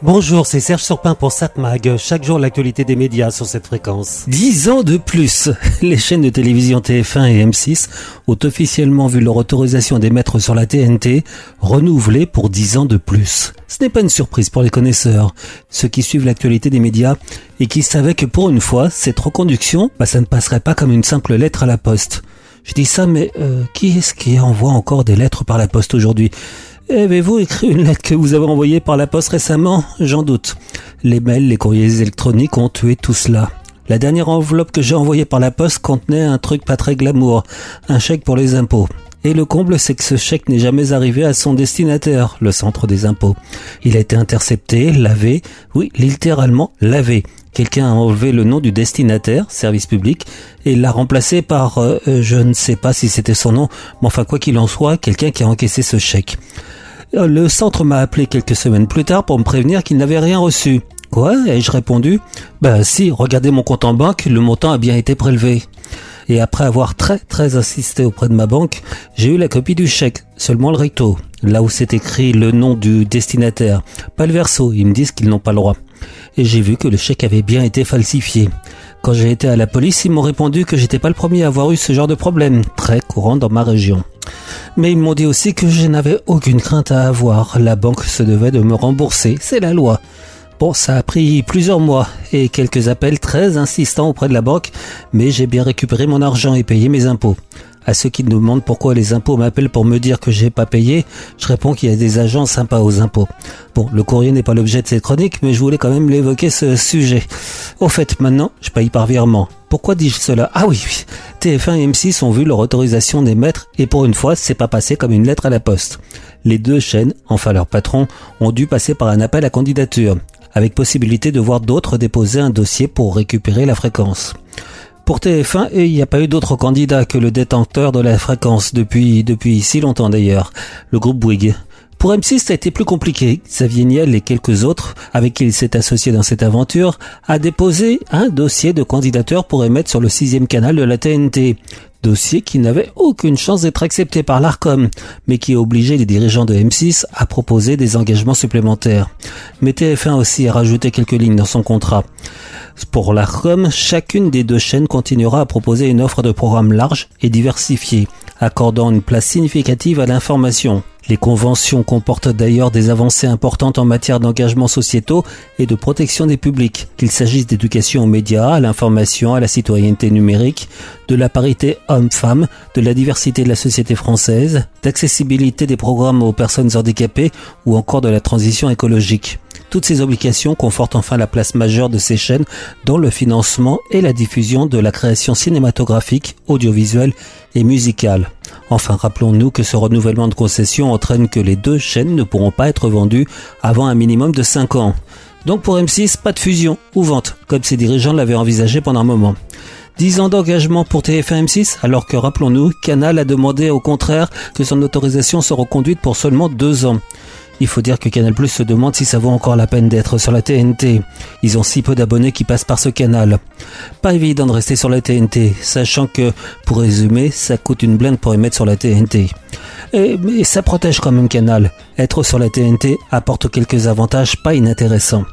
Bonjour, c'est Serge Surpin pour SatMag. Chaque jour, l'actualité des médias sur cette fréquence. Dix ans de plus. Les chaînes de télévision TF1 et M6 ont officiellement vu leur autorisation d'émettre sur la TNT renouvelée pour dix ans de plus. Ce n'est pas une surprise pour les connaisseurs, ceux qui suivent l'actualité des médias et qui savaient que pour une fois, cette reconduction, bah, ça ne passerait pas comme une simple lettre à la poste. Je dis ça, mais euh, qui est-ce qui envoie encore des lettres par la poste aujourd'hui? Avez-vous écrit une lettre que vous avez envoyée par la poste récemment? J'en doute. Les mails, les courriers électroniques ont tué tout cela. La dernière enveloppe que j'ai envoyée par la poste contenait un truc pas très glamour, un chèque pour les impôts. Et le comble, c'est que ce chèque n'est jamais arrivé à son destinataire, le centre des impôts. Il a été intercepté, lavé, oui, littéralement lavé. Quelqu'un a enlevé le nom du destinataire, service public, et l'a remplacé par, euh, je ne sais pas si c'était son nom, mais enfin quoi qu'il en soit, quelqu'un qui a encaissé ce chèque. Le centre m'a appelé quelques semaines plus tard pour me prévenir qu'il n'avait rien reçu. Quoi? Ai-je répondu? Ben si, regardez mon compte en banque, le montant a bien été prélevé. Et après avoir très très insisté auprès de ma banque, j'ai eu la copie du chèque, seulement le recto, là où c'est écrit le nom du destinataire, pas le verso, ils me disent qu'ils n'ont pas le droit. Et j'ai vu que le chèque avait bien été falsifié. Quand j'ai été à la police, ils m'ont répondu que j'étais pas le premier à avoir eu ce genre de problème, très courant dans ma région. Mais ils m'ont dit aussi que je n'avais aucune crainte à avoir. La banque se devait de me rembourser. C'est la loi. Bon, ça a pris plusieurs mois et quelques appels très insistants auprès de la banque, mais j'ai bien récupéré mon argent et payé mes impôts. À ceux qui me demandent pourquoi les impôts m'appellent pour me dire que j'ai pas payé, je réponds qu'il y a des agents sympas aux impôts. Bon, le courrier n'est pas l'objet de cette chronique, mais je voulais quand même l'évoquer ce sujet. Au fait, maintenant, je paye par virement. Pourquoi dis-je cela? Ah oui, oui. TF1 et M6 ont vu leur autorisation d'émettre et pour une fois, c'est pas passé comme une lettre à la poste. Les deux chaînes, enfin leurs patrons, ont dû passer par un appel à candidature, avec possibilité de voir d'autres déposer un dossier pour récupérer la fréquence. Pour TF1, il n'y a pas eu d'autre candidat que le détenteur de la fréquence depuis, depuis si longtemps d'ailleurs, le groupe Bouygues. Pour M6, ça a été plus compliqué. Xavier Niel et quelques autres, avec qui il s'est associé dans cette aventure, a déposé un dossier de candidature pour émettre sur le sixième canal de la TNT. Dossier qui n'avait aucune chance d'être accepté par l'ARCOM, mais qui a obligé les dirigeants de M6 à proposer des engagements supplémentaires. Mais TF1 aussi a rajouté quelques lignes dans son contrat. Pour l'ARCOM, chacune des deux chaînes continuera à proposer une offre de programme large et diversifiée, accordant une place significative à l'information. Les conventions comportent d'ailleurs des avancées importantes en matière d'engagement sociétaux et de protection des publics, qu'il s'agisse d'éducation aux médias, à l'information, à la citoyenneté numérique, de la parité homme-femme, de la diversité de la société française, d'accessibilité des programmes aux personnes handicapées ou encore de la transition écologique. Toutes ces obligations confortent enfin la place majeure de ces chaînes dans le financement et la diffusion de la création cinématographique, audiovisuelle et musicale. Enfin, rappelons-nous que ce renouvellement de concession entraîne que les deux chaînes ne pourront pas être vendues avant un minimum de 5 ans. Donc pour M6, pas de fusion ou vente, comme ses dirigeants l'avaient envisagé pendant un moment. 10 ans d'engagement pour TF1 M6, alors que rappelons-nous, Canal a demandé au contraire que son autorisation soit reconduite pour seulement 2 ans. Il faut dire que Canal Plus se demande si ça vaut encore la peine d'être sur la TNT. Ils ont si peu d'abonnés qui passent par ce canal. Pas évident de rester sur la TNT, sachant que, pour résumer, ça coûte une blinde pour émettre sur la TNT. Et, mais ça protège quand même Canal. Être sur la TNT apporte quelques avantages pas inintéressants.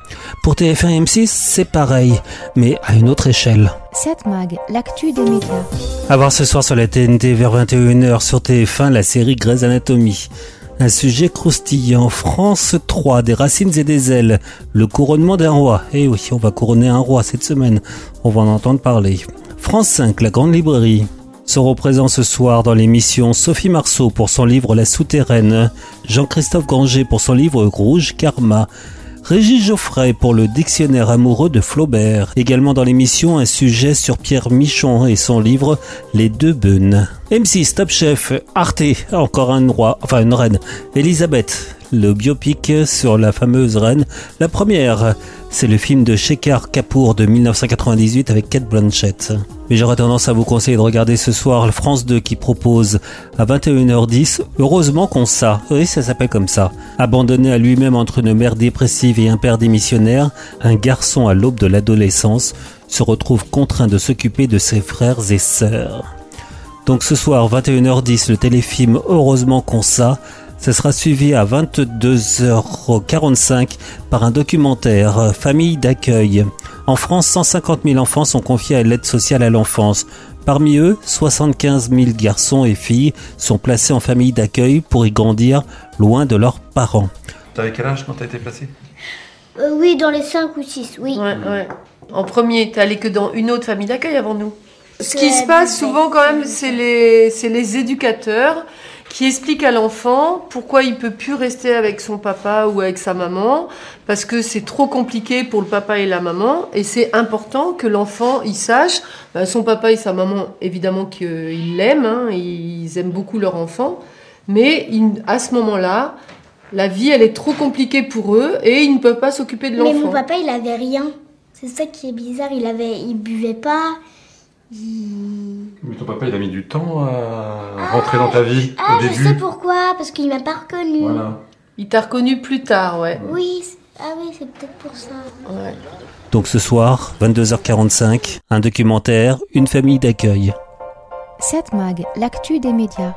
Pour TF1 et M6, c'est pareil, mais à une autre échelle. 7 Mag, l'actu des médias. À voir ce soir sur la TNT vers 21h sur TF1 la série Grey's Anatomy. Un sujet croustillant. France 3, des racines et des ailes. Le couronnement d'un roi. Eh oui, on va couronner un roi cette semaine. On va en entendre parler. France 5, la grande librairie. Seront présents ce soir dans l'émission Sophie Marceau pour son livre La Souterraine, Jean-Christophe Granger pour son livre Rouge Karma, Régis Geoffrey pour le dictionnaire amoureux de Flaubert. Également dans l'émission, un sujet sur Pierre Michon et son livre Les deux bonnes. M6 Top Chef, Arte, encore un roi, enfin une reine, Elisabeth, le biopic sur la fameuse reine. La première, c'est le film de Shekhar Kapoor de 1998 avec Kate Blanchett. Mais j'aurais tendance à vous conseiller de regarder ce soir France 2 qui propose à 21h10 Heureusement qu'on ça, oui ça s'appelle comme ça. Abandonné à lui-même entre une mère dépressive et un père démissionnaire, un garçon à l'aube de l'adolescence se retrouve contraint de s'occuper de ses frères et sœurs. Donc ce soir 21h10 le téléfilm Heureusement qu'on ça Ce sera suivi à 22h45 par un documentaire euh, Famille d'accueil. En France, 150 000 enfants sont confiés à l'aide sociale à l'enfance. Parmi eux, 75 000 garçons et filles sont placés en famille d'accueil pour y grandir loin de leurs parents. T'avais quel âge quand t'as été placé Euh, oui, dans les 5 ou 6, oui. Ouais, ouais. En premier, t'es allé que dans une autre famille d'accueil avant nous. Ce qui se passe souvent quand même, c'est les, éducateurs qui expliquent à l'enfant pourquoi il peut plus rester avec son papa ou avec sa maman, parce que c'est trop compliqué pour le papa et la maman, et c'est important que l'enfant il sache, bah, son papa et sa maman, évidemment qu'ils l'aiment, hein, ils aiment beaucoup leur enfant, mais à ce moment-là, la vie elle est trop compliquée pour eux et ils ne peuvent pas s'occuper de Mais mon l'enfant. papa, il avait rien. C'est ça qui est bizarre. Il avait, il buvait pas. Mais ton papa, il a mis du temps à rentrer dans ta vie Ah, au je sais pourquoi. Parce qu'il m'a pas reconnu. Voilà. Il t'a reconnu plus tard, ouais. Oui. c'est- Ah oui, c'est peut-être pour ça. ouais. Donc ce soir, 22h45, un documentaire, une famille d'accueil. 7 Mag, l'actu des médias.